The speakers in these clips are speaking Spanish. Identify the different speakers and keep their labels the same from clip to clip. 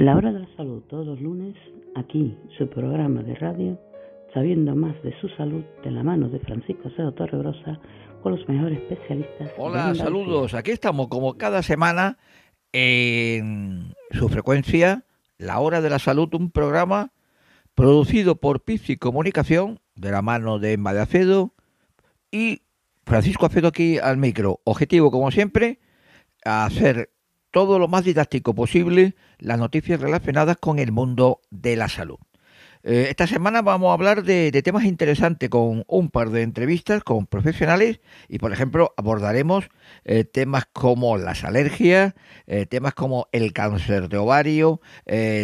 Speaker 1: La hora de la salud todos los lunes, aquí su programa de radio, sabiendo más de su salud de la mano de Francisco Cedo Torrebrosa con los mejores especialistas.
Speaker 2: Hola, saludos. Aquí estamos como cada semana en su frecuencia, La Hora de la Salud, un programa producido por Pizzi Comunicación de la mano de Emma de Acedo y Francisco Acedo aquí al micro. Objetivo, como siempre, hacer todo lo más didáctico posible las noticias relacionadas con el mundo de la salud. Eh, esta semana vamos a hablar de, temas interesantes con un par de entrevistas con profesionales y, por ejemplo, abordaremos eh, temas como las alergias, eh, temas como el cáncer de ovario,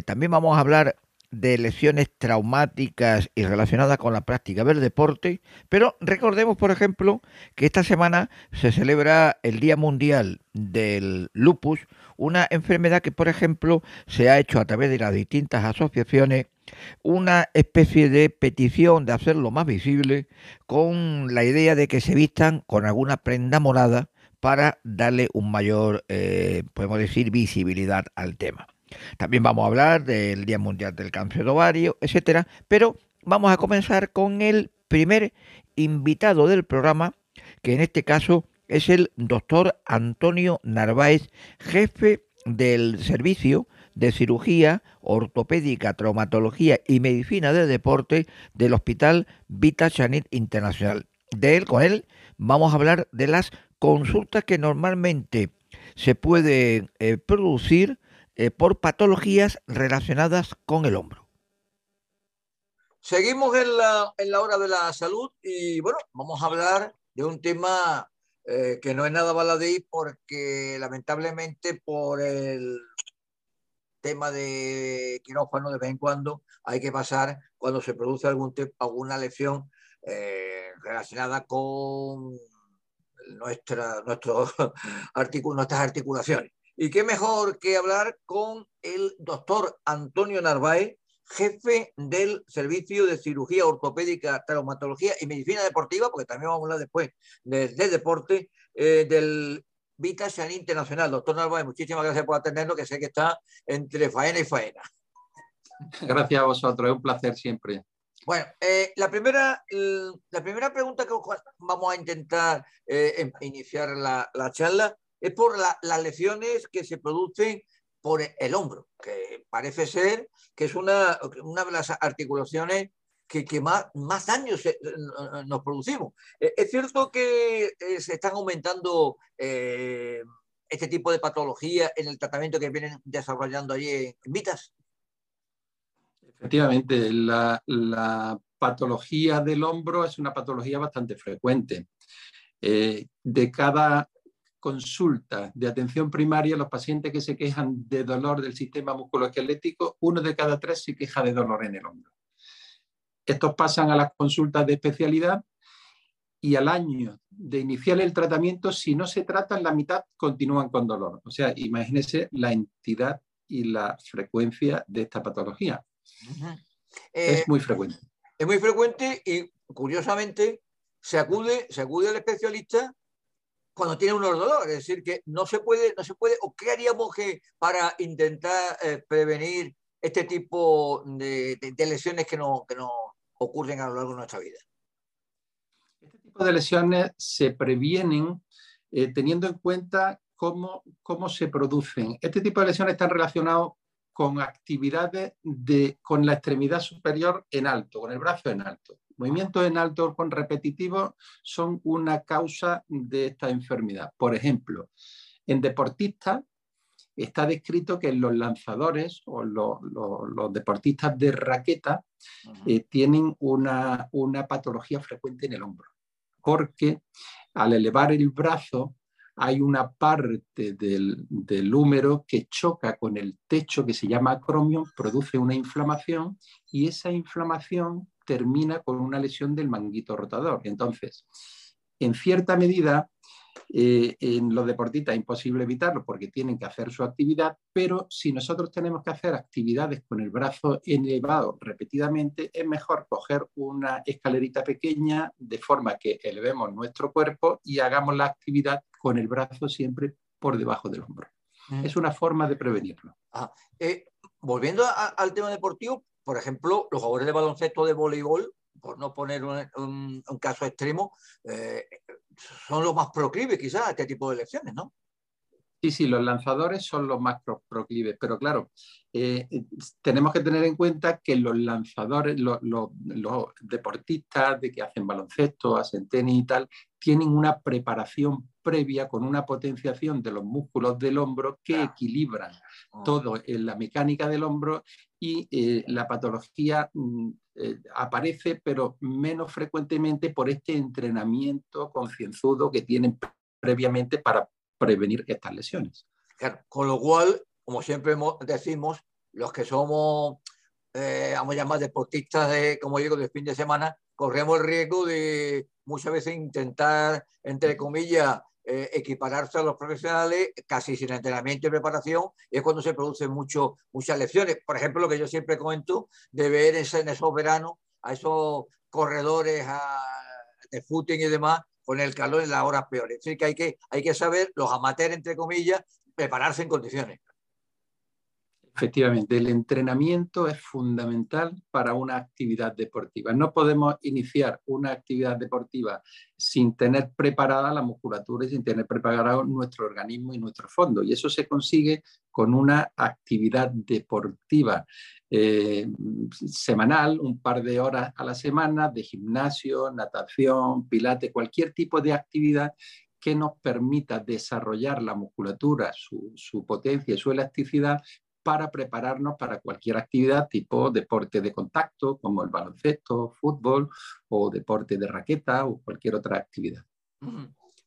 Speaker 2: también vamos a hablar de lesiones traumáticas y relacionadas con la práctica del deporte, pero recordemos, por ejemplo, que esta semana se celebra el Día Mundial del Lupus, una enfermedad que, por ejemplo, se ha hecho a través de las distintas asociaciones una especie de petición de hacerlo más visible con la idea de que se vistan con alguna prenda morada para darle un mayor, eh, podemos decir, visibilidad al tema. También vamos a hablar del Día Mundial del Cáncer Ovario, etcétera, pero vamos a comenzar con el primer invitado del programa, que en este caso es el doctor Antonio Narváez, jefe del servicio de cirugía ortopédica, traumatología y medicina de deporte del Hospital Vita Chanit Internacional. De él, con él, vamos a hablar de las consultas que normalmente se pueden eh, producir eh, por patologías relacionadas con el hombro.
Speaker 3: Seguimos en la, en la hora de la salud y bueno, vamos a hablar de un tema eh, que no es nada baladí porque lamentablemente por el tema de quirófano de vez en cuando hay que pasar cuando se produce algún alguna lesión eh, relacionada con nuestra, nuestro nuestras articulaciones. Y qué mejor que hablar con el doctor Antonio Narváez, jefe del Servicio de Cirugía Ortopédica, Traumatología y Medicina Deportiva, porque también vamos a hablar después de, deporte, eh, del Vita San Internacional. Doctor Narváez, muchísimas gracias por atendernos, que sé que está entre faena y faena.
Speaker 4: Gracias a vosotros, es un placer siempre.
Speaker 3: Bueno, eh, la, primera, la primera pregunta que vamos a intentar eh, em, iniciar la, la charla es por las lesiones que se producen por el hombro, que parece ser que es una, una de las articulaciones que, más, más daños nos producimos. Eh, es cierto que eh, se están aumentando eh, este tipo de patologías en el tratamiento que vienen desarrollando allí en, Vitas.
Speaker 4: Efectivamente, la, patología del hombro es una patología bastante frecuente. de cada consulta de atención primaria, los pacientes que se quejan de dolor del sistema musculoesquelético, uno de cada tres se queja de dolor en el hombro. Estos pasan a las consultas de especialidad y al año de iniciar el tratamiento, si no se tratan, la mitad continúan con dolor. O sea, imagínese la entidad y la frecuencia de esta patología. es eh, muy frecuente.
Speaker 3: Es muy frecuente y, curiosamente, se acude, se acude al especialista cuando tiene unos dolores. Es decir, que no se puede, no se puede, o qué haríamos que para intentar eh, prevenir este tipo de, lesiones que no, que no ocurren a lo largo de nuestra vida.
Speaker 4: Este tipo de lesiones se previenen eh, teniendo en cuenta cómo, cómo se producen. Este tipo de lesiones están relacionados con actividades de, con la extremidad superior en alto, con el brazo en alto. Movimientos en alto con repetitivos son una causa de esta enfermedad. Por ejemplo, en deportistas está descrito que los lanzadores o los, deportistas de raqueta eh, tienen una, patología frecuente en el hombro, porque al elevar el brazo hay una parte del, del, húmero que choca con el techo que se llama acromion, produce una inflamación y esa inflamación termina con una lesión del manguito rotador. Entonces, en cierta medida, eh, en los deportistas es imposible evitarlo porque tienen que hacer su actividad, pero si nosotros tenemos que hacer actividades con el brazo elevado repetidamente, es mejor coger una escalerita pequeña de forma que elevemos nuestro cuerpo y hagamos la actividad con el brazo siempre por debajo del hombro. Mm. Es una forma de prevenirlo.
Speaker 3: Eh, volviendo al tema deportivo, por ejemplo, los jugadores de baloncesto de voleibol, por no poner un, caso extremo, eh, son los más proclives quizás a este tipo de elecciones, ¿no?
Speaker 4: Sí, sí, los lanzadores son los más proclives, pero claro, eh, tenemos que tener en cuenta que los lanzadores, los, deportistas de que hacen baloncesto, hacen tenis y tal, tienen una preparación previa con una potenciación de los músculos del hombro que equilibran ah. todo en la mecánica del hombro y eh, la patología mm, eh, aparece, pero menos frecuentemente por este entrenamiento concienzudo que tienen previamente para prevenir estas lesiones.
Speaker 3: con lo cual, como siempre decimos, los que somos, eh, vamos a llamar deportistas, de, como digo, de fin de semana, corremos el riesgo de muchas veces intentar, entre comillas, eh, equipararse a los profesionales casi sin entrenamiento y preparación, es cuando se producen mucho, muchas lesiones. Por ejemplo, lo que yo siempre comento, de ver en esos veranos a esos corredores de footing y demás, con el calor en las horas peores. Es decir, que hay que, hay que saber, los amateurs, entre comillas, prepararse en condiciones.
Speaker 4: Efectivamente, el entrenamiento es fundamental para una actividad deportiva. No podemos iniciar una actividad deportiva sin tener preparada la musculatura y sin tener preparado nuestro organismo y nuestro fondo. Y eso se consigue con una actividad deportiva eh, semanal, un par de horas a la semana de gimnasio, natación, pilate, cualquier tipo de actividad que nos permita desarrollar la musculatura, su, su potencia y su elasticidad para prepararnos para cualquier actividad tipo deporte de contacto, como el baloncesto, fútbol o deporte de raqueta o cualquier otra actividad.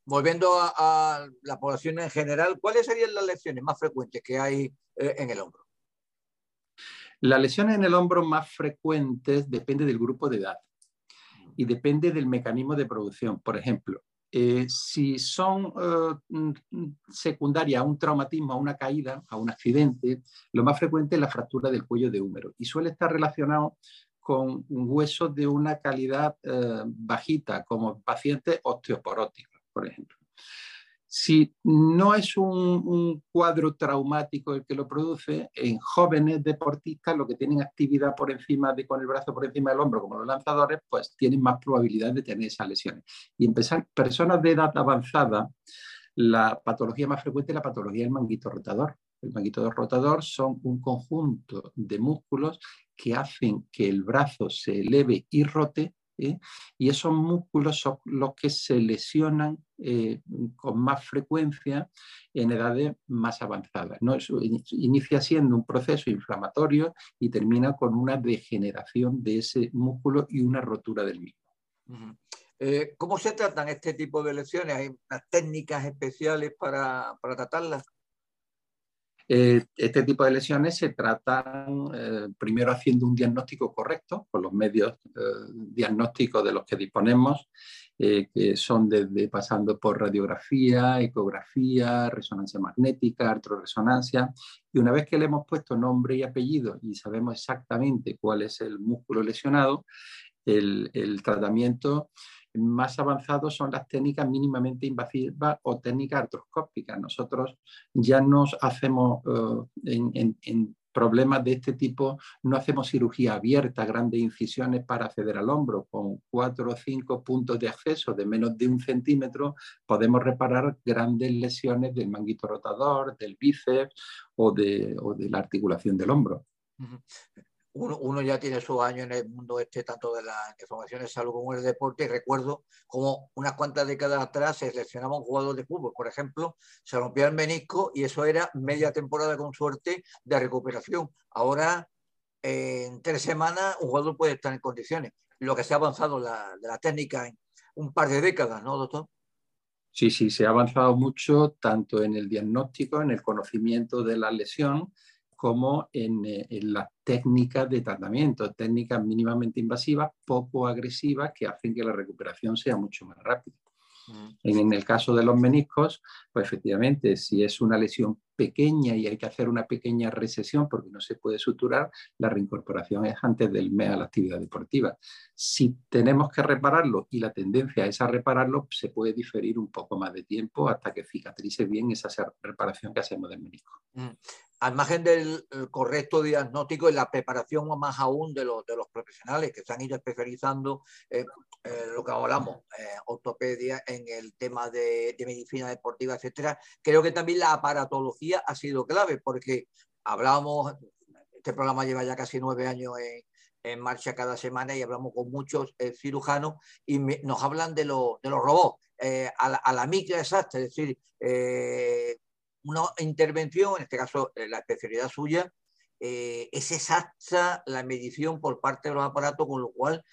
Speaker 3: Volviendo a, la población en general, ¿cuáles serían las lesiones más frecuentes que hay eh, en el hombro?
Speaker 4: Las lesiones en el hombro más frecuentes depende del grupo de edad y depende del mecanismo de producción. Por ejemplo, eh, si son eh, secundarias a un traumatismo, a una caída, a un accidente, lo más frecuente es la fractura del cuello de húmero y suele estar relacionado con huesos de una calidad eh, bajita, como pacientes osteoporóticos, por ejemplo. Si no es un, cuadro traumático el que lo produce, en jóvenes deportistas, lo que tienen actividad por encima de, con el brazo por encima del hombro, como los lanzadores, pues tienen más probabilidad de tener esas lesiones. Y en personas de edad avanzada, la patología más frecuente es la patología del manguito rotador. El manguito rotador son un conjunto de músculos que hacen que el brazo se eleve y rote y esos músculos son los que se lesionan eh, con más frecuencia en edades más avanzadas. ¿no? inicia siendo un proceso inflamatorio y termina con una degeneración de ese músculo y una rotura del mismo.
Speaker 3: Eh, ¿Cómo se tratan este tipo de lesiones? ¿Hay técnicas especiales para tratarlas?
Speaker 4: Eh, este tipo de lesiones se tratan eh, primero haciendo un diagnóstico correcto con los medios eh, diagnósticos de los que disponemos, que son desde pasando por radiografía, ecografía, resonancia magnética, artroresonancia. Y una vez que le hemos puesto nombre y apellido y sabemos exactamente cuál es el músculo lesionado, el, el tratamiento más avanzados son las técnicas mínimamente invasivas o técnicas artroscópicas. Nosotros ya nos hacemos eh, en, problemas de este tipo, no hacemos cirugía abierta, grandes incisiones para acceder al hombro. Con cuatro o cinco puntos de acceso de menos de un centímetro podemos reparar grandes lesiones del manguito rotador, del bíceps o de, la articulación del hombro
Speaker 3: uno, ya tiene su año en el mundo este, tanto de la información de salud como el deporte, y recuerdo como unas cuantas décadas atrás se seleccionaba un jugador de fútbol, por ejemplo, se rompía el menisco y eso era media temporada con suerte de recuperación. Ahora, en tres semanas, un jugador puede estar en condiciones. Lo que se ha avanzado la, de la técnica en un par de décadas, ¿no, doctor?
Speaker 4: Sí, sí, se ha avanzado mucho tanto en el diagnóstico, en el conocimiento de la lesión, como en, eh, en las técnicas de tratamiento, técnicas mínimamente invasivas, poco agresivas, que hacen que la recuperación sea mucho más rápida. En, el caso de los meniscos, pues efectivamente, si es una lesión pequeña y hay que hacer una pequeña recesión porque no se puede suturar, la reincorporación es antes del mes a la actividad deportiva. Si tenemos que repararlo y la tendencia es a repararlo, se puede diferir un poco más de tiempo hasta que cicatrice bien esa reparación que hacemos del menisco.
Speaker 3: Al margen del correcto diagnóstico y la preparación más aún de los, de los profesionales que se han ido especializando, eh, eh, lo que hablamos, eh, ortopedia, en el tema de, medicina deportiva, etcétera, creo que también la aparatología ha sido clave, porque hablábamos, este programa lleva ya casi nueve años en, en marcha cada semana y hablamos con muchos cirujanos y nos hablan de, lo, de los robots. a, la, la micra exacta, es decir, una intervención, en este caso eh, la especialidad suya, eh, es exacta la medición por parte de los aparatos, con lo cual,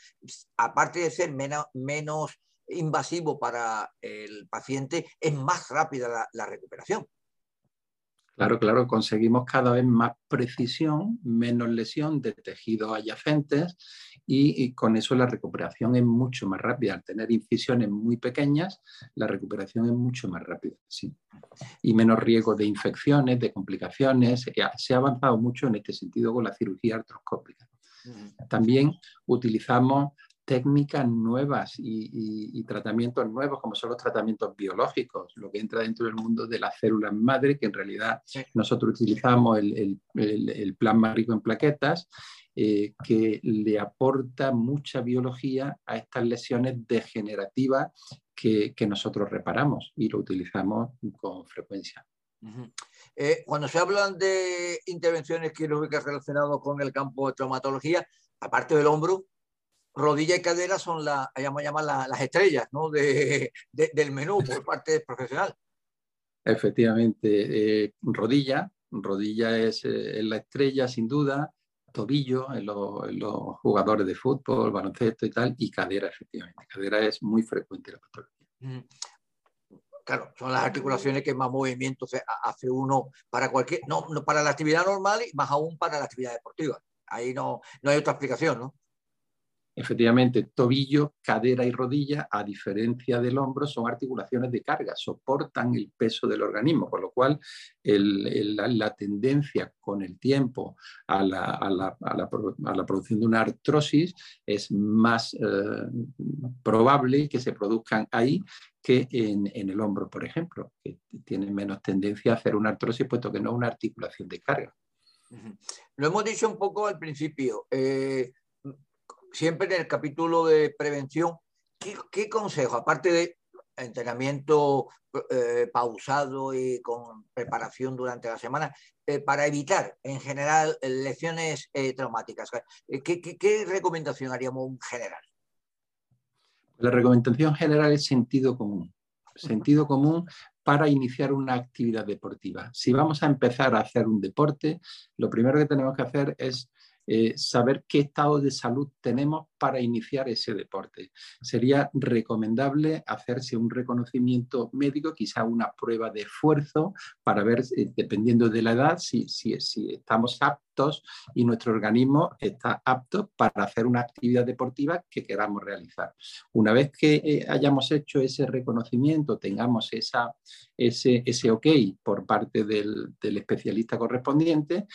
Speaker 3: aparte de ser menos, menos invasivo para el paciente, es más rápida la recuperación.
Speaker 4: Claro, claro, conseguimos cada vez más precisión, menos lesión de tejidos adyacentes y, con eso la recuperación es mucho más rápida. Al tener incisiones muy pequeñas, la recuperación es mucho más rápida, sí. Y menos riesgo de infecciones, de complicaciones. Se ha avanzado mucho en este sentido con la cirugía artroscópica. También utilizamos técnicas nuevas y, tratamientos nuevos, como son los tratamientos biológicos, lo que entra dentro del mundo de las células madre, que en realidad nosotros utilizamos el, el, plasma rico en plaquetas, eh, que le aporta mucha biología a estas lesiones degenerativas que, nosotros reparamos y lo utilizamos con frecuencia.
Speaker 3: Eh, cuando se hablan de intervenciones quirúrgicas relacionadas con el campo de traumatología, aparte del hombro, rodilla y cadera son la, llama, las estrellas ¿no? de, del menú por parte del profesional.
Speaker 4: Efectivamente, eh, rodilla, rodilla es, eh, la estrella sin duda, tobillo en, los jugadores de fútbol, baloncesto y tal, y cadera, efectivamente. Cadera es muy frecuente la patología. Mm.
Speaker 3: Claro, son las articulaciones que más movimientos hace uno para cualquier, no, no, para la actividad normal y más aún para la actividad deportiva. Ahí no, no hay otra explicación, ¿no?
Speaker 4: Efectivamente, tobillo, cadera y rodilla, a diferencia del hombro, son articulaciones de carga, soportan el peso del organismo, con lo cual la, tendencia con el tiempo a la, producción de una artrosis es más eh, probable que se produzcan ahí que en, el hombro, por ejemplo, que tiene menos tendencia a hacer una artrosis, puesto que no es una articulación de carga.
Speaker 3: Lo hemos dicho un poco al principio. Eh, siempre en el capítulo de prevención, ¿qué, consejo, aparte de entrenamiento eh, pausado y con preparación durante la semana, eh, para evitar en general lesiones eh, traumáticas? ¿Qué, recomendación haríamos en general?
Speaker 4: La recomendación general es sentido común. Sentido común para iniciar una actividad deportiva. Si vamos a empezar a hacer un deporte, lo primero que tenemos que hacer es eh, saber qué estado de salud tenemos para iniciar ese deporte. Sería recomendable hacerse un reconocimiento médico, quizá una prueba de esfuerzo, para ver, eh, dependiendo de la edad, si, si, estamos aptos y nuestro organismo está apto para hacer una actividad deportiva que queramos realizar. Una vez que eh, hayamos hecho ese reconocimiento, tengamos esa, ese, ese ok por parte del especialista correspondiente,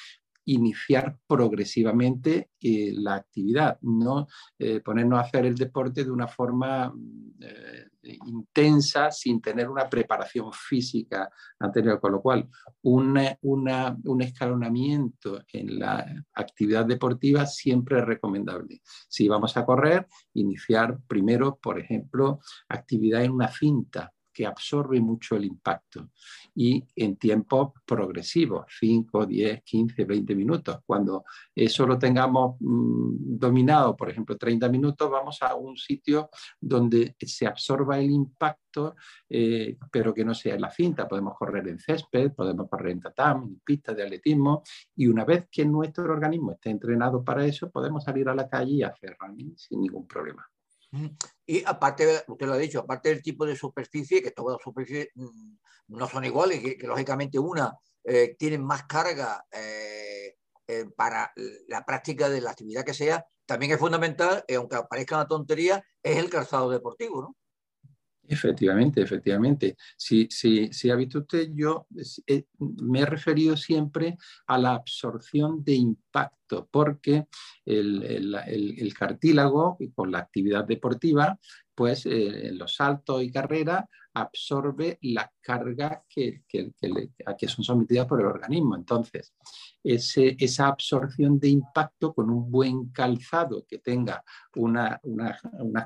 Speaker 4: iniciar progresivamente eh, la actividad, no eh, ponernos a hacer el deporte de una forma mm, eh, intensa sin tener una preparación física anterior, con lo cual un escalonamiento en la actividad deportiva siempre es recomendable. Si vamos a correr, iniciar primero, por ejemplo, actividad en una cinta, que absorbe mucho el impacto y en tiempos progresivos, 5, 10, 15, 20 minutos. Cuando eso lo tengamos mm, dominado, por ejemplo, 30 minutos, vamos a un sitio donde se absorba el impacto, eh, pero que no sea en la cinta. Podemos correr en césped, podemos correr en tatam, en pistas de atletismo y una vez que nuestro organismo esté entrenado para eso, podemos salir a la calle y hacer running sin ningún problema.
Speaker 3: Y aparte, usted lo ha dicho, aparte del tipo de superficie, que todas las superficies mm, no son iguales, que, que lógicamente una eh, tiene más carga eh, eh, para la práctica de la actividad que sea, también es fundamental, aunque parezca una tontería, es el calzado deportivo, ¿no?
Speaker 4: Efectivamente, efectivamente. Si, si, si ha visto usted, yo eh, me he referido siempre a la absorción de impacto, porque el, cartílago, con la actividad deportiva, pues eh, en los saltos y carreras absorbe las cargas que, a que son sometidas por el organismo. Entonces, esa absorción de impacto con un buen calzado que tenga unas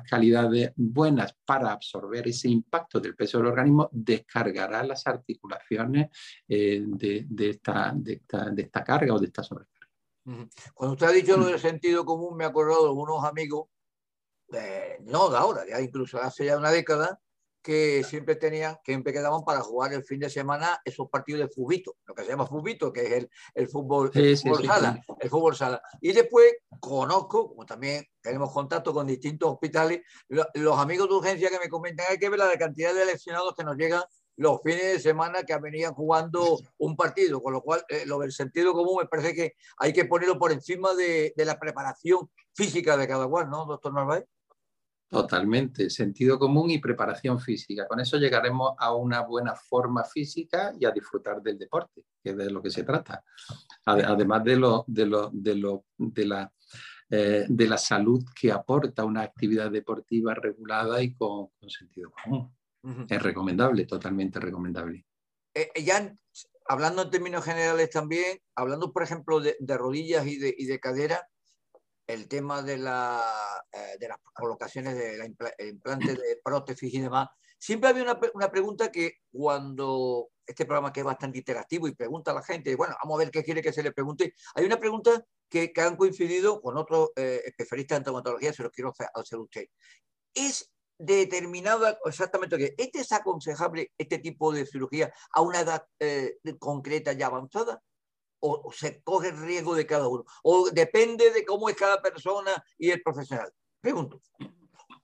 Speaker 4: calidades buenas para absorber ese impacto del peso del organismo, descargará las articulaciones eh, de, esta, de, esta, carga o de esta sobrecarga.
Speaker 3: Cuando usted ha dicho lo del sentido común, me he acordado de unos amigos, no de ahora, ya incluso hace ya una década, que siempre tenían, que siempre quedaban para jugar el fin de semana esos partidos de fubito, lo que se llama fubito, que es el, el fútbol, sala, el fútbol sala. Y después conozco, como también tenemos contacto con distintos hospitales, los amigos de urgencia que me comentan, hay que ver la cantidad de lesionados que nos llegan los fines de semana que venían jugando un partido, con lo cual eh, lo del sentido común me parece que hay que ponerlo por encima de, de la preparación física de cada cual, ¿no, doctor Narváez?
Speaker 4: Totalmente, sentido común y preparación física. Con eso llegaremos a una buena forma física y a disfrutar del deporte, que es de lo que se trata. Además de, lo, de, lo, de, lo, de, la, eh, de la salud que aporta una actividad deportiva regulada y con, sentido común. Es recomendable, totalmente recomendable.
Speaker 3: Eh, eh, ya hablando en términos generales también, hablando por ejemplo de, rodillas y de, y de cadera, el tema eh, de las colocaciones de la implante de prótesis y demás, siempre había una, una, pregunta que cuando este programa que es bastante interactivo y pregunta a la gente, bueno, vamos a ver qué quiere que se le pregunte, hay una pregunta que, que han coincidido con otros eh, especialistas en traumatología, se los quiero hacer a usted. ¿Es determinada exactamente que ¿es desaconsejable este tipo de cirugía a una edad eh, concreta y avanzada? O, se coge el riesgo de cada uno? ¿O depende de cómo es cada persona y el profesional? Pregunto.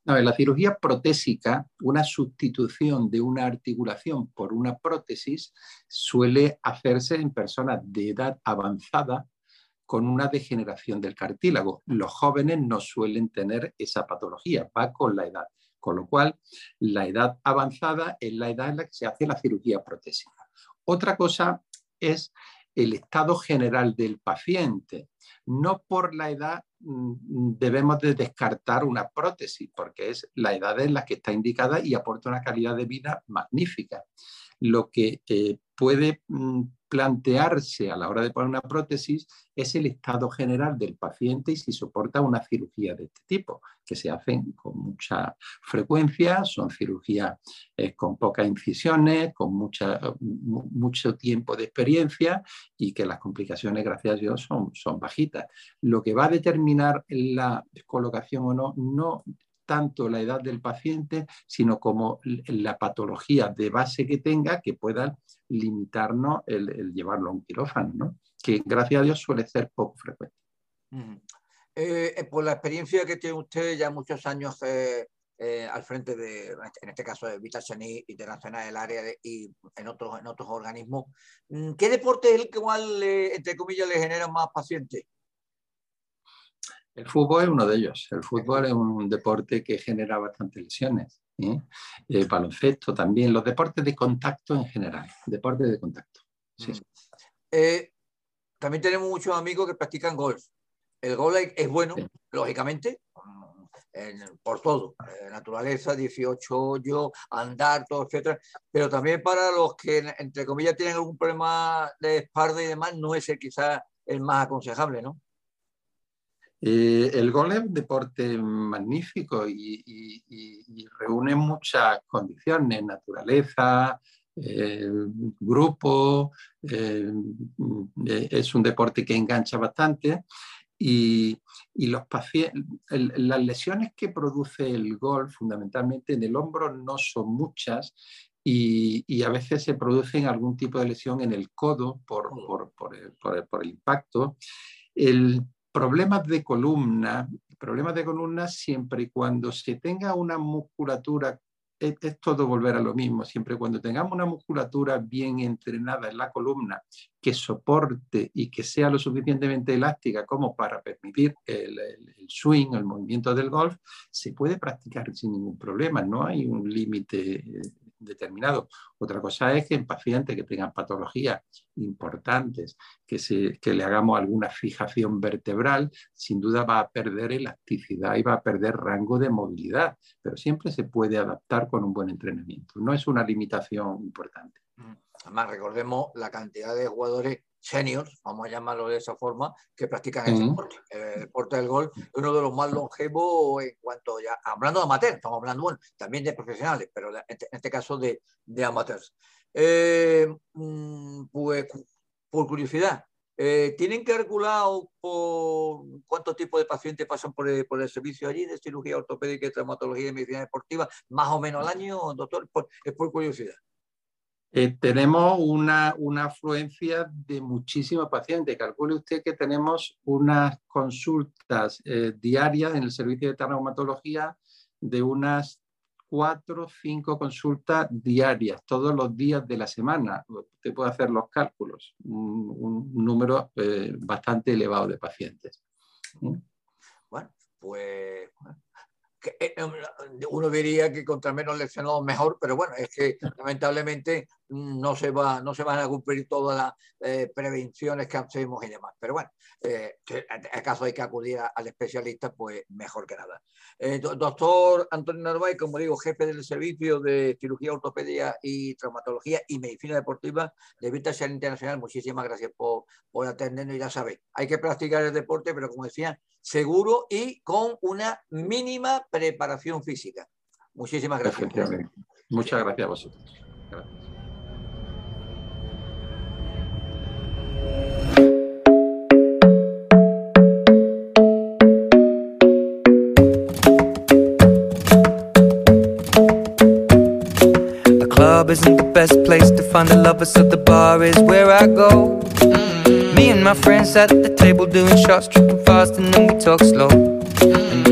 Speaker 4: La cirugía protésica, una sustitución de una articulación por una prótesis, suele hacerse en personas de edad avanzada con una degeneración del cartílago. Los jóvenes no suelen tener esa patología, va con la edad. Con lo cual, la edad avanzada es la edad en la que se hace la cirugía protésica. Otra cosa es el estado general del paciente. No por la edad mm, debemos de descartar una prótesis, porque es la edad en la que está indicada y aporta una calidad de vida magnífica. Lo que eh, puede mm, plantearse a la hora de poner una prótesis es el estado general del paciente y si soporta una cirugía de este tipo, que se hacen con mucha frecuencia, son cirugías eh, con pocas incisiones, con mucho tiempo de experiencia y que las complicaciones, gracias a Dios, son, son bajitas. Lo que va a determinar la colocación o no, no tanto la edad del paciente, sino como la patología de base que tenga que pueda limitarnos el, llevarlo a un quirófano, ¿no? que gracias a Dios suele ser poco frecuente.
Speaker 3: Eh, eh, por la experiencia que tiene usted ya muchos años eh, al frente de, en este caso de Vitachani Internacional del área y en otros, en otros organismos, mm, ¿qué deporte es el que igual, entre comillas, le genera más pacientes?
Speaker 4: El fútbol es uno de ellos. El fútbol es un deporte que genera bastantes lesiones. El ¿eh? baloncesto también, los deportes de contacto en general, deportes de contacto. Mm.
Speaker 3: Eh, también tenemos muchos amigos que practican golf. El golf es bueno, lógicamente, por todo, eh, naturaleza, 18 hoyos, andar, todo, etcétera, pero también para los que, entre comillas, tienen algún problema de espalda y demás, no es el quizás el más aconsejable, ¿no?
Speaker 4: Eh, el golf es un deporte magnífico y, reúne muchas condiciones, naturaleza, eh, grupo, eh, es un deporte que engancha bastante y, los las lesiones que produce el golf fundamentalmente en el hombro no son muchas y, a veces se producen algún tipo de lesión en el codo por, por, el, por el, impacto. El problemas de columna, problemas de columna siempre y cuando se tenga una musculatura, es, todo volver a lo mismo, siempre y cuando tengamos una musculatura bien entrenada en la columna que soporte y que sea lo suficientemente elástica como para permitir el, swing, el movimiento del golf, se puede practicar sin ningún problema, no hay un límite
Speaker 5: determinado. Otra cosa es que en pacientes que tengan patologías importantes, que, se, que le hagamos alguna fijación vertebral, sin duda va a perder elasticidad y va a perder rango de movilidad, pero siempre se puede adaptar con un buen entrenamiento. No es una limitación importante.
Speaker 3: Además, recordemos la cantidad de jugadores seniors, vamos a llamarlo de esa forma, que practican el deporte. El deporte del golf es uno de los más longevos en cuanto ya, hablando de amateurs, estamos hablando bueno, también de profesionales, pero en este, caso de, de amateurs. Eh, mm, pues, por curiosidad, eh, ¿tienen calculado por cuántos tipos de pacientes pasan por el, por el, servicio allí de cirugía ortopédica, traumatología y medicina deportiva, más o menos al año, doctor? es por curiosidad.
Speaker 5: Eh, tenemos una, afluencia de muchísimos pacientes. Calcule usted que tenemos unas consultas eh, diarias en el servicio de traumatología de unas cuatro o cinco consultas diarias, todos los días de la semana. Usted puede hacer los cálculos, un, número eh, bastante elevado de pacientes.
Speaker 3: ¿Mm? Bueno, pues uno diría que contra menos lesionados mejor, pero bueno, es que lamentablemente no se, va, no se van a cumplir todas las eh, prevenciones que hacemos y demás. Pero bueno, eh, en caso hay que acudir al especialista, pues mejor que nada. Eh, doctor Antonio Narváez, como digo, jefe del servicio de cirugía, ortopedia y traumatología y medicina deportiva de Vita Internacional, muchísimas gracias por, por atendernos. Ya sabéis, hay que practicar el deporte, pero como decía, seguro y con una mínima preparación física. Muchísimas gracias.
Speaker 5: Muchas gracias a vosotros. Gracias. club isn't the best place to find the lovers, so the bar is where I go. Mm-hmm. Me and my friends at the table doing shots, tripping fast, and then we talk slow. And you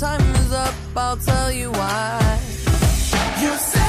Speaker 6: time is up, I'll tell you why. You say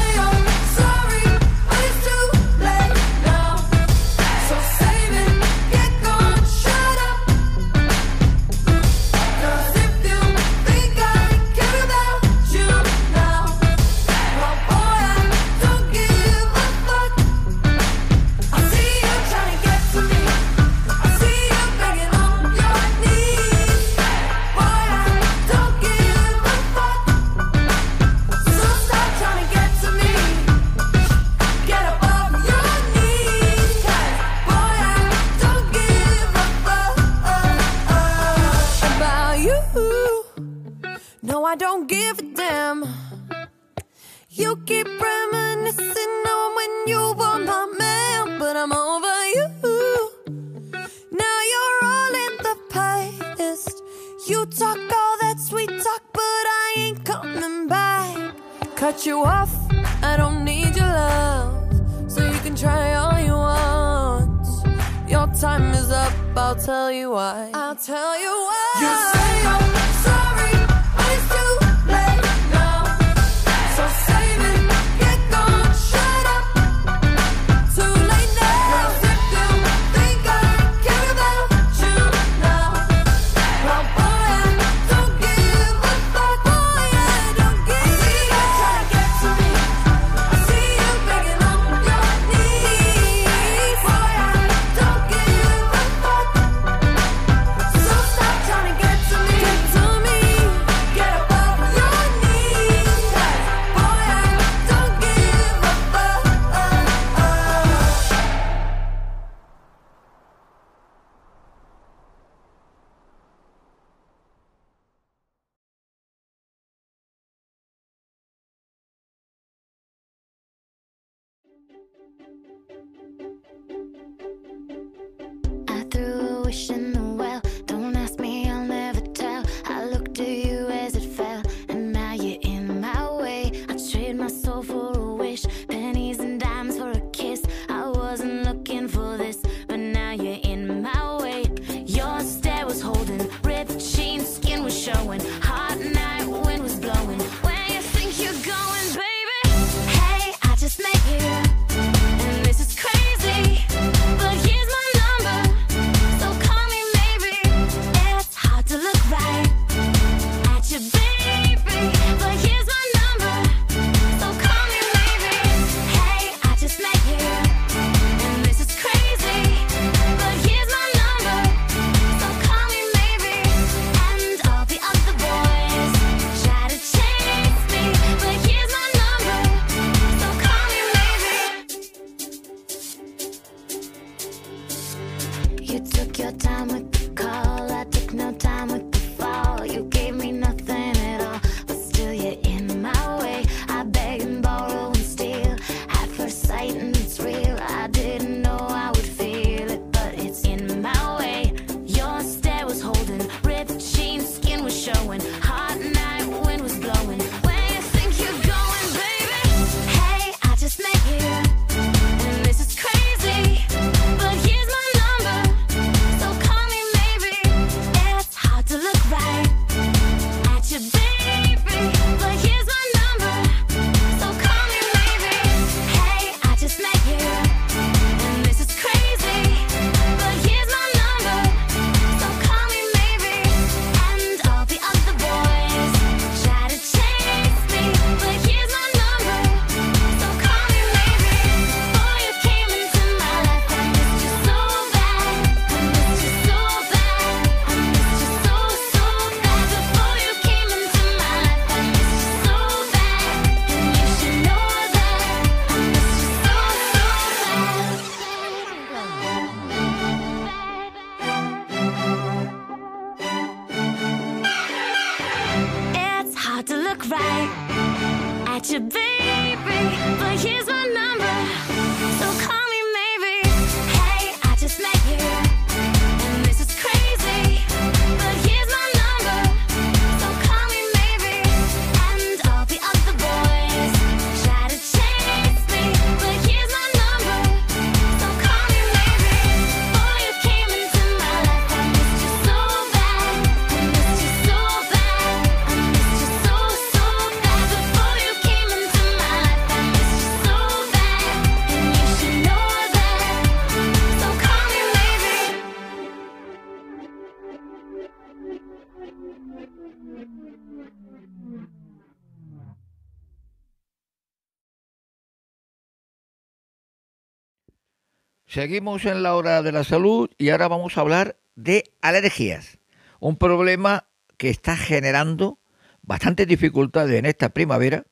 Speaker 2: Seguimos en la hora de la salud y ahora vamos a hablar de alergias, un problema que está generando bastantes dificultades en esta primavera.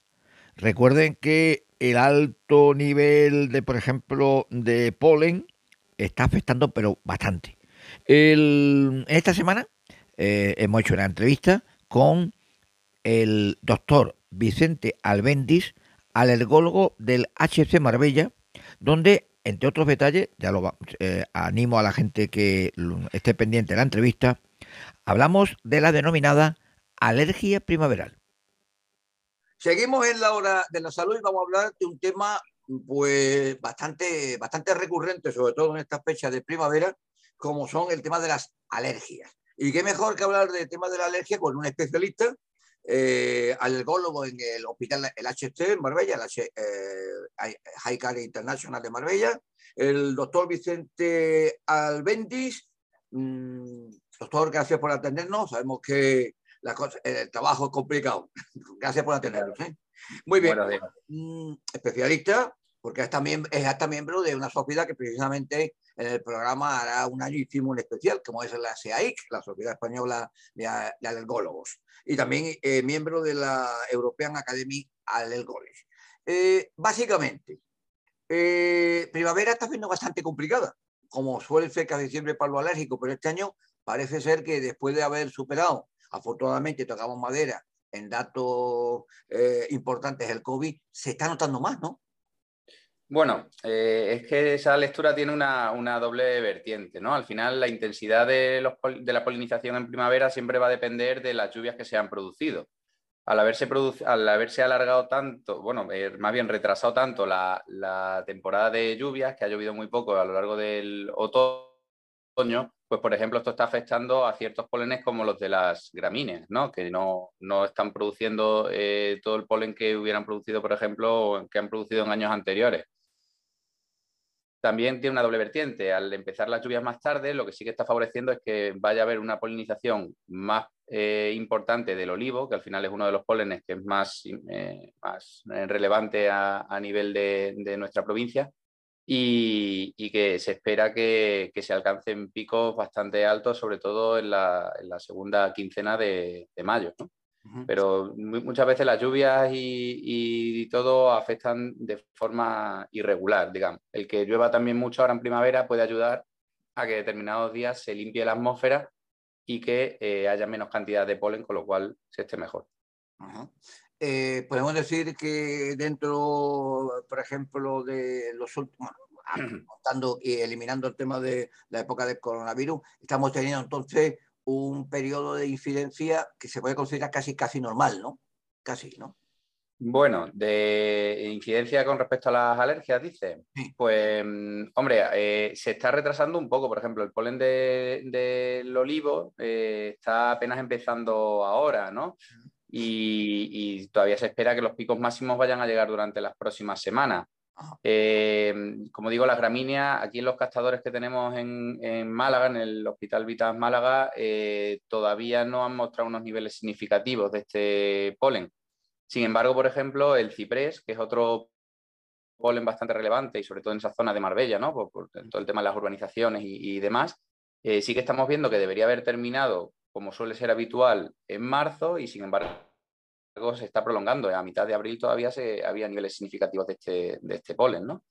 Speaker 2: Recuerden que el alto nivel de, por ejemplo, de polen está afectando, pero bastante. en esta semana eh, hemos hecho una entrevista con el doctor Vicente Albendis, alergólogo del HC Marbella, donde, entre otros detalles, ya lo eh, animo a la gente que esté pendiente de la entrevista, hablamos de la denominada alergia primaveral.
Speaker 3: Seguimos en la hora de la salud y vamos a hablar de un tema pues bastante, bastante recurrente, sobre todo en estas fechas de primavera, como son el tema de las alergias. Y qué mejor que hablar del tema de la alergia con un especialista, eh, alergólogo en el hospital, el HT en Marbella, el H, eh, High Care International de Marbella, el doctor Vicente Albendis. Mm, doctor, gracias por atendernos. Sabemos que el trabajo es complicado. Gracias por atendernos. ¿eh? Muy bien. Mm, especialista, porque es también es hasta miembro de una sociedad que precisamente en el programa hará un año hicimos un especial, como es la SEAIC, la Sociedad Española de, Alergólogos, y también eh, miembro de la European Academy Alergology. Eh, básicamente, primavera está siendo bastante complicada, como suele ser casi siempre para lo alérgico, pero este año parece ser que después de haber superado afortunadamente tocamos madera en datos eh, importantes el COVID, se está notando más, ¿no?
Speaker 7: Bueno, eh, es que esa lectura tiene una, doble vertiente, ¿no? Al final la intensidad de, la polinización en primavera siempre va a depender de las lluvias que se han producido. Al haberse, al haberse alargado tanto, bueno, eh, más bien retrasado tanto la, temporada de lluvias, que ha llovido muy poco a lo largo del otoño, pues por ejemplo esto está afectando a ciertos polenes como los de las gramíneas, ¿no? que no, están produciendo eh, todo el polen que hubieran producido, por ejemplo, o que han producido en años anteriores. También tiene una doble vertiente. Al empezar las lluvias más tarde, lo que sí que está favoreciendo es que vaya a haber una polinización más eh, importante del olivo, que al final es uno de los polenes que es más, eh, más relevante a, nivel de nuestra provincia y, que se espera que, se alcancen picos bastante altos, sobre todo en la, segunda quincena de, mayo. Pero muchas veces las lluvias y, todo afectan de forma irregular, digamos. El que llueva también mucho ahora en primavera puede ayudar a que determinados días se limpie la atmósfera y que eh, haya menos cantidad de polen, con lo cual se esté mejor.
Speaker 3: Eh, podemos decir que dentro, por ejemplo, de los últimos, contando y eliminando el tema de la época del coronavirus, estamos teniendo entonces un periodo de incidencia que se puede considerar casi, casi normal, ¿no? Casi, ¿no?
Speaker 7: Bueno, de incidencia con respecto a las alergias, dice. Pues, mm, hombre, eh, se está retrasando un poco. Por ejemplo, el polen del de, olivo eh, está apenas empezando ahora, ¿no? y, todavía se espera que los picos máximos vayan a llegar durante las próximas semanas. Eh, como digo, las gramíneas, aquí en los castadores que tenemos en, Málaga, en el Hospital Vitas Málaga, eh, todavía no han mostrado unos niveles significativos de este polen. Sin embargo, por ejemplo, el ciprés, que es otro polen bastante relevante y sobre todo en esa zona de Marbella, ¿no? por, todo el tema de las urbanizaciones y, demás, eh, sí que estamos viendo que debería haber terminado, como suele ser habitual, en marzo y sin embargo se está prolongando. A mitad de abril todavía se, había niveles significativos de este, de este polen, ¿no?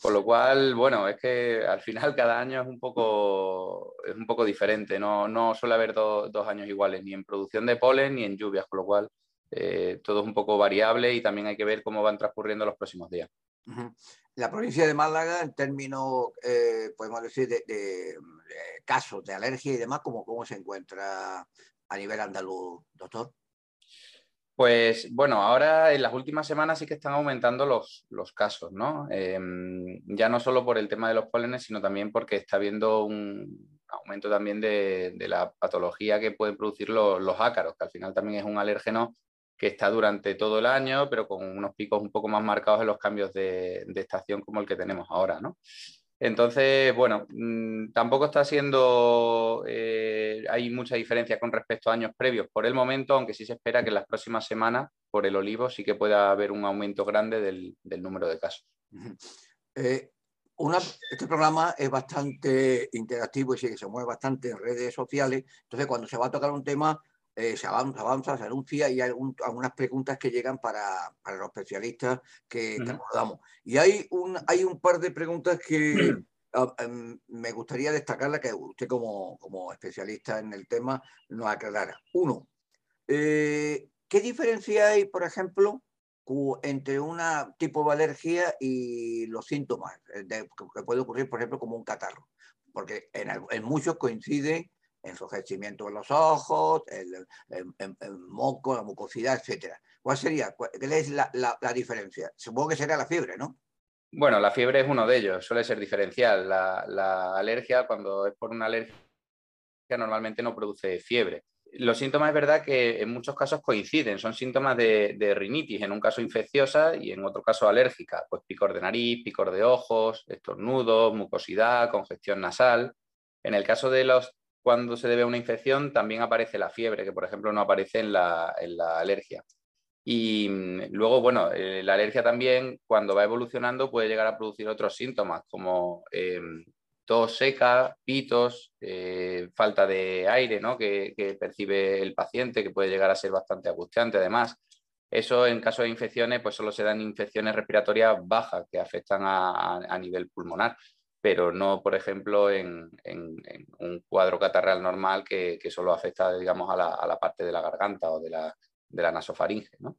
Speaker 7: Con lo cual, bueno, es que al final cada año es un poco, es un poco diferente. No, no suele haber dos años iguales, ni en producción de polen ni en lluvias, con lo cual eh, todo es un poco variable y también hay que ver cómo van transcurriendo los próximos días.
Speaker 3: La provincia de Málaga, en términos, eh, podemos decir, de, casos de alergia y demás, ¿cómo, ¿cómo se encuentra a nivel andaluz, doctor?
Speaker 7: Pues bueno, ahora en las últimas semanas sí que están aumentando los, los casos, ¿no? Em, ya no solo por el tema de los pólenes, sino también porque está habiendo un aumento también de, la patología que pueden producir los, los, ácaros, que al final también es un alérgeno que está durante todo el año, pero con unos picos un poco más marcados en los cambios de, de estación como el que tenemos ahora, ¿no? Entonces, bueno, mm, tampoco está siendo, eh, hay mucha diferencia con respecto a años previos por el momento, aunque sí se espera que en las próximas semanas, por el olivo, sí que pueda haber un aumento grande del, número de casos.
Speaker 3: Eh, este programa es bastante interactivo y se mueve bastante en redes sociales. Entonces, cuando se va a tocar un tema, eh, se avanza, avanza, se anuncia y hay algunas preguntas que llegan para, los especialistas que, abordamos. Y hay un, hay un par de preguntas que ah, em, me gustaría destacarla, que usted como, como especialista en el tema nos aclarara. Uno, eh, ¿qué diferencia hay, por ejemplo, entre un tipo de alergia y los síntomas eh, que puede ocurrir, por ejemplo, como un catarro. Porque en, muchos coincide enrojecimiento de los ojos, el, moco, la mucosidad, etc. ¿Cuál sería? ¿Cuál es la, diferencia? Supongo que sería la fiebre, ¿no?
Speaker 7: Bueno, la fiebre es uno de ellos, suele ser diferencial. la alergia, cuando es por una alergia, normalmente no produce fiebre los síntomas es verdad que en muchos casos coinciden, son síntomas de, rinitis, en un caso infecciosa y en otro caso alérgica, pues picor de nariz, picor de ojos, estornudos, mucosidad, congestión nasal. En el caso de los cuando se debe a una infección, también aparece la fiebre, que por ejemplo no aparece en la, alergia. Y mm, luego, bueno, eh, la alergia también, cuando va evolucionando, puede llegar a producir otros síntomas, como em, tos seca, pitos, eh, falta de aire ¿no? que, percibe el paciente, que puede llegar a ser bastante angustiante además. Eso en caso de infecciones, pues solo se dan infecciones respiratorias bajas que afectan a, nivel pulmonar, pero no, por ejemplo, en, un cuadro catarral normal que, solo afecta, digamos, a la, parte de la garganta o de la, de la nasofaringe. ¿no?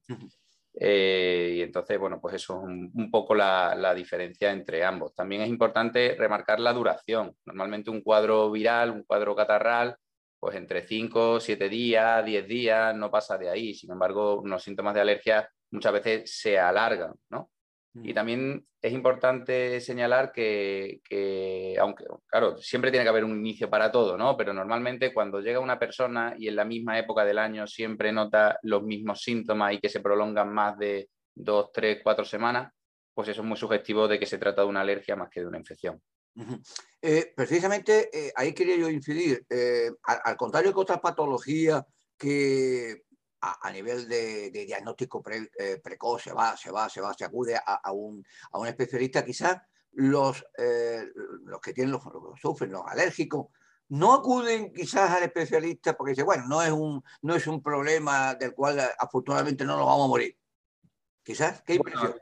Speaker 7: Eh, y entonces, bueno, pues eso es un, poco la, diferencia entre ambos. También es importante remarcar la duración. Normalmente un cuadro viral, un cuadro catarral, pues entre 5, 7 días, 10 días, no pasa de ahí. Sin embargo, unos síntomas de alergia muchas veces se alargan, ¿no? Y también es importante señalar que, aunque, claro, siempre tiene que haber un inicio para todo, ¿no? Pero normalmente cuando llega una persona y en la misma época del año siempre nota los mismos síntomas y que se prolongan más de dos, tres, cuatro semanas, pues eso es muy sugestivo de que se trata de una alergia más que de una infección.
Speaker 3: Eh, precisamente eh, ahí quería yo incidir. Eh, al, contrario que otras patologías que a, nivel de, diagnóstico eh, precoz se va, se va, se va, se acude a, un, especialista, quizás los, eh, los que tienen los, sufren, los alérgicos, no acuden quizás al especialista porque dicen, bueno, no es un, no es un problema del cual eh, afortunadamente no nos vamos a morir. Quizás, ¿qué impresión?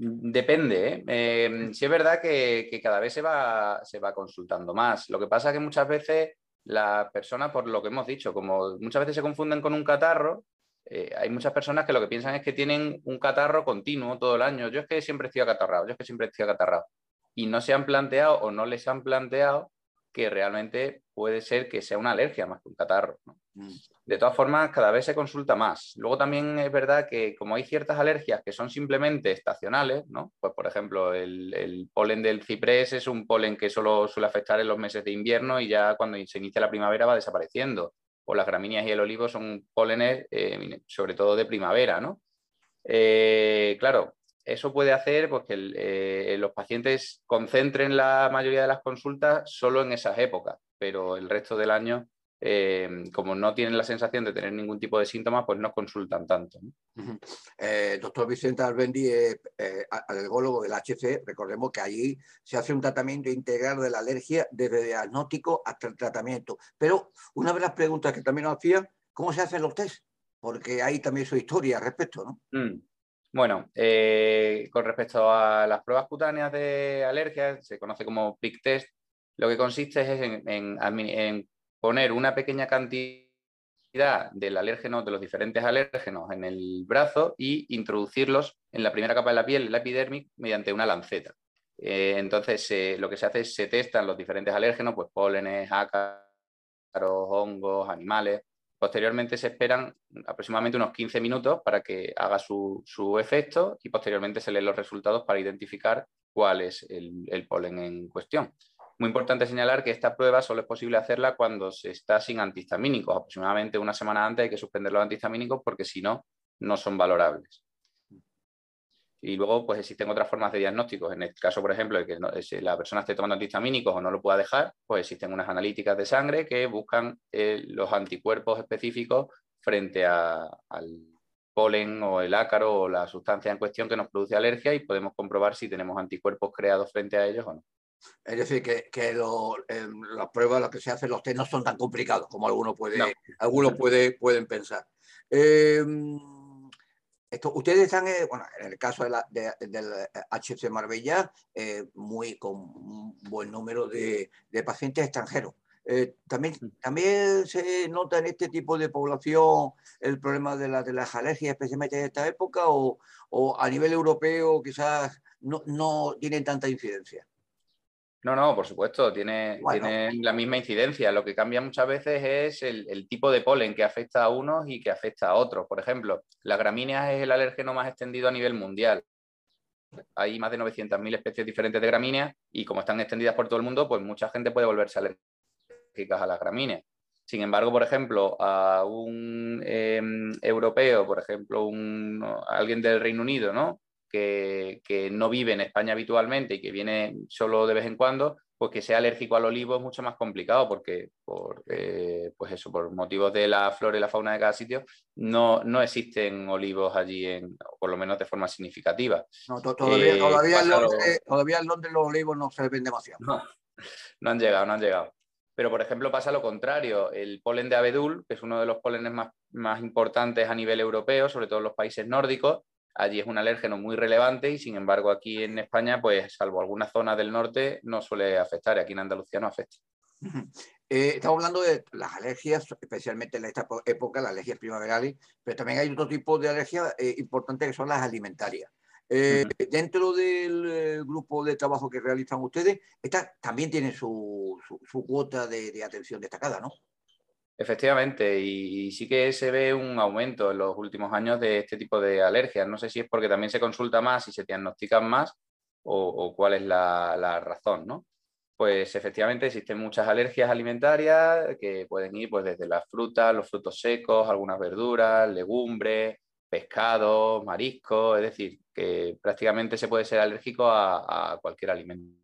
Speaker 7: depende. ¿eh? sí es verdad que, que, cada vez se va, se va consultando más. Lo que pasa es que muchas veces las personas, por lo que hemos dicho, como muchas veces se confunden con un catarro, eh, hay muchas personas que lo que piensan es que tienen un catarro continuo todo el año. Yo es que siempre estoy acatarrado, yo es que siempre estoy acatarrado. Y no se han planteado o no les han planteado que realmente puede ser que sea una alergia más que un catarro. Mm. De todas formas, cada vez se consulta más. Luego también es verdad que como hay ciertas alergias que son simplemente estacionales, ¿no? pues por ejemplo el, polen del ciprés es un polen que solo suele afectar en los meses de invierno y ya cuando se inicia la primavera va desapareciendo. O las gramíneas y el olivo son pólenes eh, sobre todo de primavera. ¿no? Eh, claro, eso puede hacer pues, que eh, los pacientes concentren la mayoría de las consultas solo en esas épocas, pero el resto del año, eh, como no tienen la sensación de tener ningún tipo de síntomas, pues no consultan tanto.
Speaker 3: Eh, doctor Vicente Albendi es alergólogo del HC. Recordemos que allí se hace un tratamiento integral de la alergia desde el diagnóstico hasta el tratamiento. Pero una de las preguntas que también nos hacían, ¿cómo se hacen los test? Porque hay también su historia al respecto, ¿no?
Speaker 7: Mm. Bueno, eh, con respecto a las pruebas cutáneas de alergia, se conoce como PIC test, lo que consiste es en, poner una pequeña cantidad del alérgeno, de los diferentes alérgenos en el brazo y introducirlos en la primera capa de la piel, la epidermis, mediante una lanceta. Eh, entonces, lo que se hace es se testan los diferentes alérgenos, pues pólenes, ácaros, hongos, animales, Posteriormente se esperan aproximadamente unos 15 minutos para que haga su, efecto y posteriormente se leen los resultados para identificar cuál es el, polen en cuestión. Muy importante señalar que esta prueba solo es posible hacerla cuando se está sin antihistamínicos. Aproximadamente una semana antes hay que suspender los antihistamínicos porque si no, no son valorables. Y luego, pues existen otras formas de diagnóstico. En el caso, por ejemplo, de que la persona esté tomando antihistamínicos o no lo pueda dejar, pues existen unas analíticas de sangre que buscan eh, los anticuerpos específicos frente al polen o el ácaro o la sustancia en cuestión que nos produce alergia y podemos comprobar si tenemos anticuerpos creados frente a ellos o no.
Speaker 3: Es decir, que, em, las pruebas, las que se hacen, los test no son tan complicados como algunos, puede, algunos puede, pueden pensar. Em, esto, ustedes están, eh, bueno, en el caso de del HC eh, Marbella, eh, muy con un buen número de, pacientes extranjeros. también, mm. también se nota en este tipo de población el problema de, la, de las alergias, especialmente en esta época, o, a nivel europeo quizás no, no tienen tanta incidencia.
Speaker 7: No, no, por supuesto, tiene, la misma incidencia. Lo que cambia muchas veces es el, tipo de polen que afecta a unos y que afecta a otros. Por ejemplo, las gramíneas es el alérgeno más extendido a nivel mundial. Hay más de 900.000 especies diferentes de gramíneas y como están extendidas por todo el mundo, pues mucha gente puede volverse alérgicas a las gramíneas. Sin embargo, por ejemplo, a un em, europeo, por ejemplo, un, alguien del Reino Unido, ¿no? Que, no vive en España habitualmente y que viene solo de vez en cuando, pues que sea alérgico al olivo es mucho más complicado porque por, eh, pues eso, por motivos de la flora y la fauna de cada sitio no, no existen olivos allí, en, por lo menos de forma significativa.
Speaker 3: No, todavía, eh, todavía, en Londres, todavía, los olivos no se ven demasiado.
Speaker 7: No, no han llegado, no han llegado. Pero, por ejemplo, pasa lo contrario. El polen de abedul, que es uno de los polenes más, más importantes a nivel europeo, sobre todo en los países nórdicos, allí es un alérgeno muy relevante y sin embargo aquí en España, pues salvo algunas zonas del norte, no suele afectar y aquí en Andalucía no afecta.
Speaker 3: Eh, estamos hablando de las alergias, especialmente en esta época, las alergias primaverales, pero también hay otro tipo de alergias eh, importantes que son las alimentarias. Eh, dentro del grupo de trabajo que realizan ustedes, esta también tiene su, cuota de atención destacada, ¿no?
Speaker 7: Efectivamente, y, sí que se ve un aumento en los últimos años de este tipo de alergias. No sé si es porque también se consulta más y se diagnostican más o, cuál es la, razón, ¿no? Pues efectivamente existen muchas alergias alimentarias que pueden ir pues, desde las frutas, los frutos secos, algunas verduras, legumbres, pescados, mariscos, es decir, que prácticamente se puede ser alérgico a, a cualquier alimento.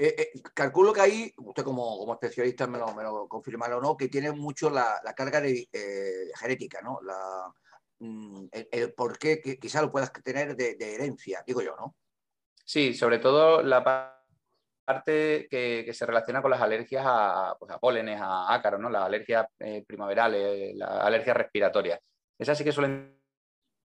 Speaker 3: Eh, eh, calculo que ahí, usted como, como especialista me lo, me lo, confirmará o no, que tiene mucho la, la carga eh, genética, ¿no? La, mm, el, por qué que quizá lo puedas tener de, herencia, digo yo, ¿no?
Speaker 7: Sí, sobre todo la parte que, que se relaciona con las alergias a, pues a pólenes, a ácaros, ¿no? Las alergias primaverales, las alergias respiratorias. Esas sí que suelen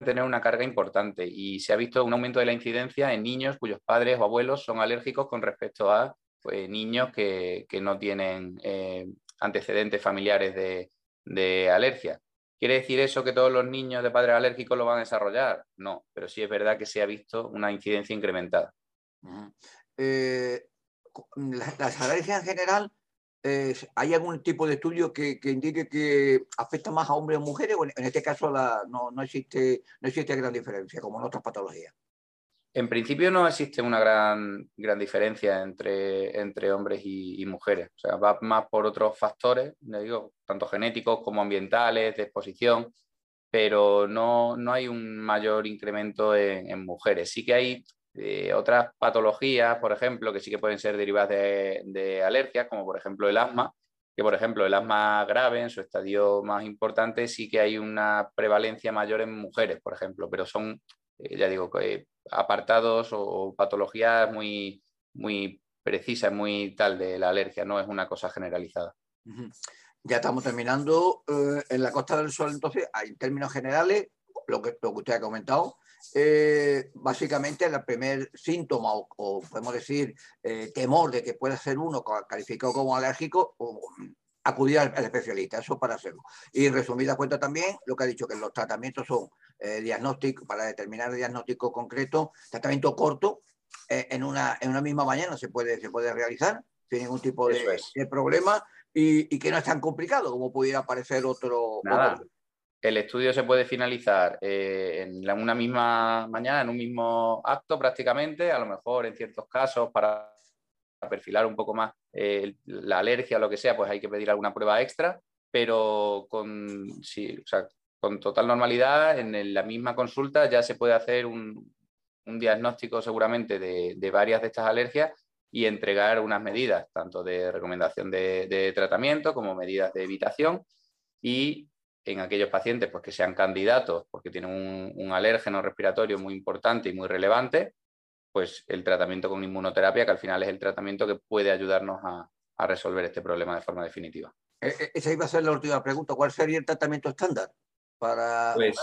Speaker 7: tener una carga importante y se ha visto un aumento de la incidencia en niños cuyos padres o abuelos son alérgicos con respecto a pues, niños que, no tienen eh, antecedentes familiares de, alergia. ¿Quiere decir eso que todos los niños de padres alérgicos lo van a desarrollar? No, pero sí es verdad que se ha visto una incidencia incrementada.
Speaker 3: Eh, las alergias en general ¿hay algún tipo de estudio que, indique que afecta más a hombres o mujeres? O en, este caso no, existe, no existe gran diferencia, como en otras patologías.
Speaker 7: En principio no existe una gran, gran diferencia entre, entre hombres y, mujeres. O sea, va más por otros factores, tanto genéticos como ambientales, de exposición, pero no, hay un mayor incremento en, en mujeres. Sí que hay otras patologías, por ejemplo, que sí que pueden ser derivadas de, alergias, como por ejemplo el asma, que por ejemplo el asma grave en su estadio más importante sí que hay una prevalencia mayor en mujeres, por ejemplo, pero son, eh, ya digo, eh, apartados o, patologías muy, muy precisas, muy tal de la alergia, no es una cosa generalizada.
Speaker 3: Ya estamos terminando. Eh, en la Costa del Sol, entonces, en términos generales, lo que, lo que usted ha comentado, eh, básicamente el primer síntoma o, podemos decir eh, temor de que pueda ser uno calificado como alérgico, o, acudir al, especialista, eso para hacerlo. Y resumida cuenta también lo que ha dicho, que los tratamientos son eh, diagnósticos, para determinar el diagnóstico concreto, tratamiento corto, en, una, en una misma mañana se puede, se puede realizar sin ningún tipo de, problema y, que no es tan complicado como pudiera parecer otro
Speaker 7: el estudio se puede finalizar eh, en una misma mañana, en un mismo acto prácticamente, a lo mejor en ciertos casos para perfilar un poco más eh, la alergia o lo que sea, pues hay que pedir alguna prueba extra, pero con, total normalidad en la misma consulta ya se puede hacer un, diagnóstico seguramente de, varias de estas alergias y entregar unas medidas, tanto de recomendación de, de tratamiento como medidas de evitación y en aquellos pacientes pues, que sean candidatos porque tienen un, un alérgeno respiratorio muy importante y muy relevante, pues el tratamiento con inmunoterapia, que al final es el tratamiento que puede ayudarnos a, resolver este problema de forma definitiva.
Speaker 3: E, e, esa iba a ser la última pregunta. ¿Cuál sería el tratamiento estándar para, pues,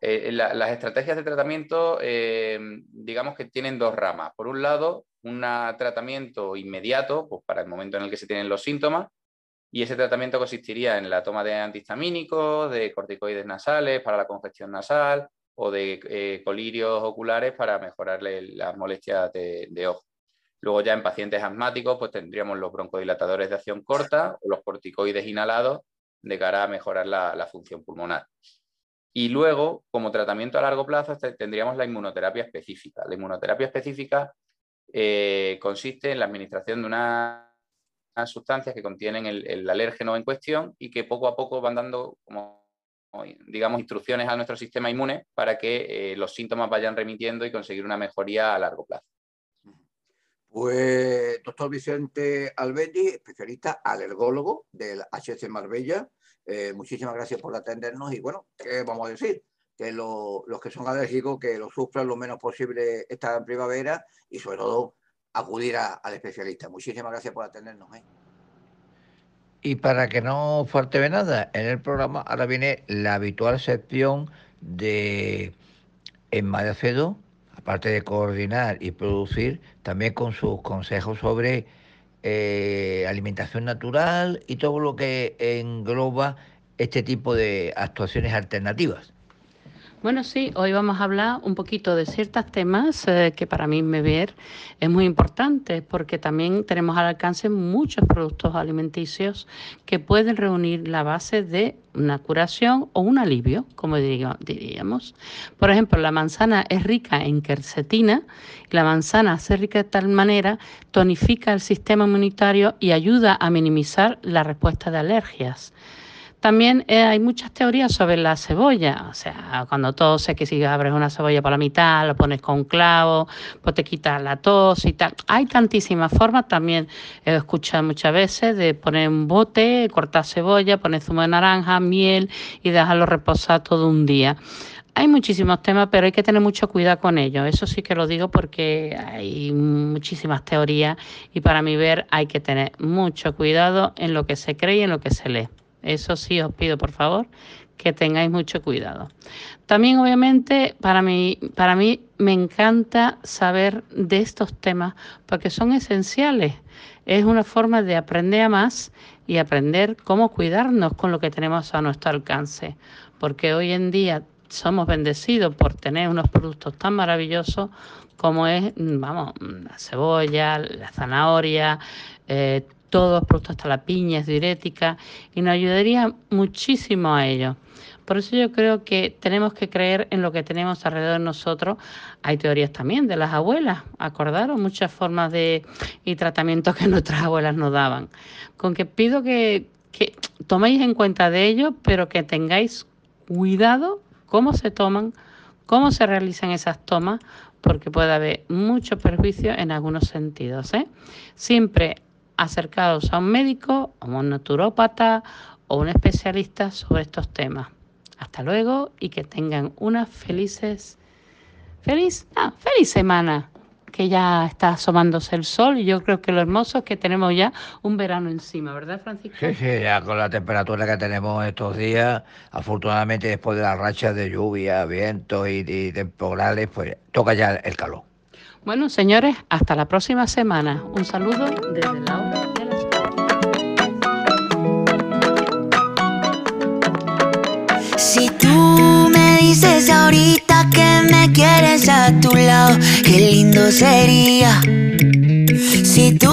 Speaker 7: eh, las estrategias de tratamiento, eh, digamos que tienen dos ramas. Por un lado, un tratamiento inmediato, pues para el momento en el que se tienen los síntomas, y ese tratamiento consistiría en la toma de antihistamínicos, de corticoides nasales para la congestión nasal o de eh, colirios oculares para mejorarle las molestias de, ojo. Luego ya en pacientes asmáticos pues tendríamos los broncodilatadores de acción corta o los corticoides inhalados de cara a mejorar la, función pulmonar. Y luego, como tratamiento a largo plazo, tendríamos la inmunoterapia específica. La inmunoterapia específica eh, consiste en la administración de una sustancias que contienen el, alérgeno en cuestión y que poco a poco van dando como digamos, instrucciones a nuestro sistema inmune para que eh, los síntomas vayan remitiendo y conseguir una mejoría a largo plazo.
Speaker 3: Pues, doctor Vicente Albetti, especialista alergólogo del HC Marbella, eh, muchísimas gracias por atendernos y bueno, ¿qué vamos a decir? Que los que son alérgicos, que lo sufran lo menos posible esta primavera y sobre todo acudir al especialista. Muchísimas gracias por atendernos. ¿eh?
Speaker 2: Y para que no falte nada, en el programa ahora viene la habitual sección de Emma de Acedo, aparte de coordinar y producir, también con sus consejos sobre eh, alimentación natural y todo lo que engloba este tipo de actuaciones alternativas.
Speaker 1: Bueno, sí, hoy vamos a hablar un poquito de ciertos temas eh, que para mí me ver es muy importante porque también tenemos al alcance muchos productos alimenticios que pueden reunir la base de una curación o un alivio, como diríamos. Por ejemplo, la manzana es rica en quercetina. La manzana se rica de tal manera, tonifica el sistema inmunitario y ayuda a minimizar la respuesta de alergias. También eh, hay muchas teorías sobre la cebolla, o sea, cuando toses, que si abres una cebolla por la mitad, lo pones con clavo, pues te quitas la tos y tal. Hay tantísimas formas, también he escuchado muchas veces de poner un bote, cortar cebolla, poner zumo de naranja, miel y dejarlo reposar todo un día. Hay muchísimos temas, pero hay que tener mucho cuidado con ellos. Eso sí que lo digo porque hay muchísimas teorías y para mi ver hay que tener mucho cuidado en lo que se cree y en lo que se lee. Eso sí os pido, por favor, que tengáis mucho cuidado. También, obviamente, para mí, para mí me encanta saber de estos temas porque son esenciales. Es una forma de aprender a más y aprender cómo cuidarnos con lo que tenemos a nuestro alcance. Porque hoy en día somos bendecidos por tener unos productos tan maravillosos como es, vamos, la cebolla, la zanahoria, eh, todos productos, hasta la piña es diurética y nos ayudaría muchísimo a ello. Por eso yo creo que tenemos que creer en lo que tenemos alrededor de nosotros. Hay teorías también de las abuelas, acordaron muchas formas de y tratamientos que nuestras abuelas nos daban. Con que pido que, que toméis en cuenta de ello, pero que tengáis cuidado cómo se toman, cómo se realizan esas tomas, porque puede haber mucho perjuicio en algunos sentidos. ¿eh? Siempre acercados a un médico, a un naturópata o un especialista sobre estos temas. Hasta luego y que tengan unas felices, feliz, ah, feliz semana, que ya está asomándose el sol y yo creo que lo hermoso es que tenemos ya un verano encima, ¿verdad, Francisco?
Speaker 2: Sí, sí, ya con la temperatura que tenemos estos días, afortunadamente después de las rachas de lluvia, viento y, y temporales, pues toca ya el calor.
Speaker 1: Bueno, señores, hasta la próxima semana. Un saludo desde la hora de la
Speaker 8: Si tú me dices ahorita que me quieres a tu lado, qué lindo sería. Si tú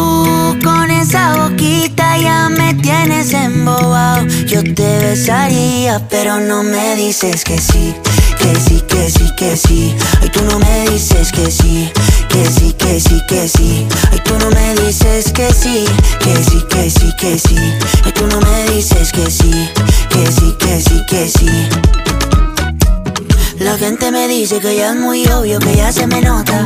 Speaker 8: con esa boquita ya me tienes embobado, yo te besaría, pero no me dices que sí que sí, que sí, que sí. Ay, tú no me dices que sí, que sí, que sí, que sí. Ay, tú no me dices que sí, que sí, que sí, que sí. Ay, tú no me dices que sí, que sí, que sí, que sí. La gente me dice que ya es muy obvio, que ya se me nota.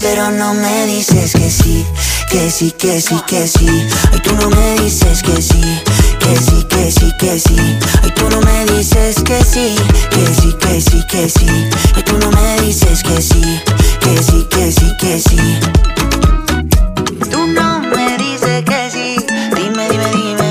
Speaker 9: pero no me dices que sí, que sí, que sí, que sí. Ay, tú no me dices que sí, que sí, que sí, que sí. Ay, tú no me dices que sí, que sí, que sí, que sí. Ay, tú no me dices que sí, que sí, que sí, que sí. Tú no me dices que sí, dime, dime, dime.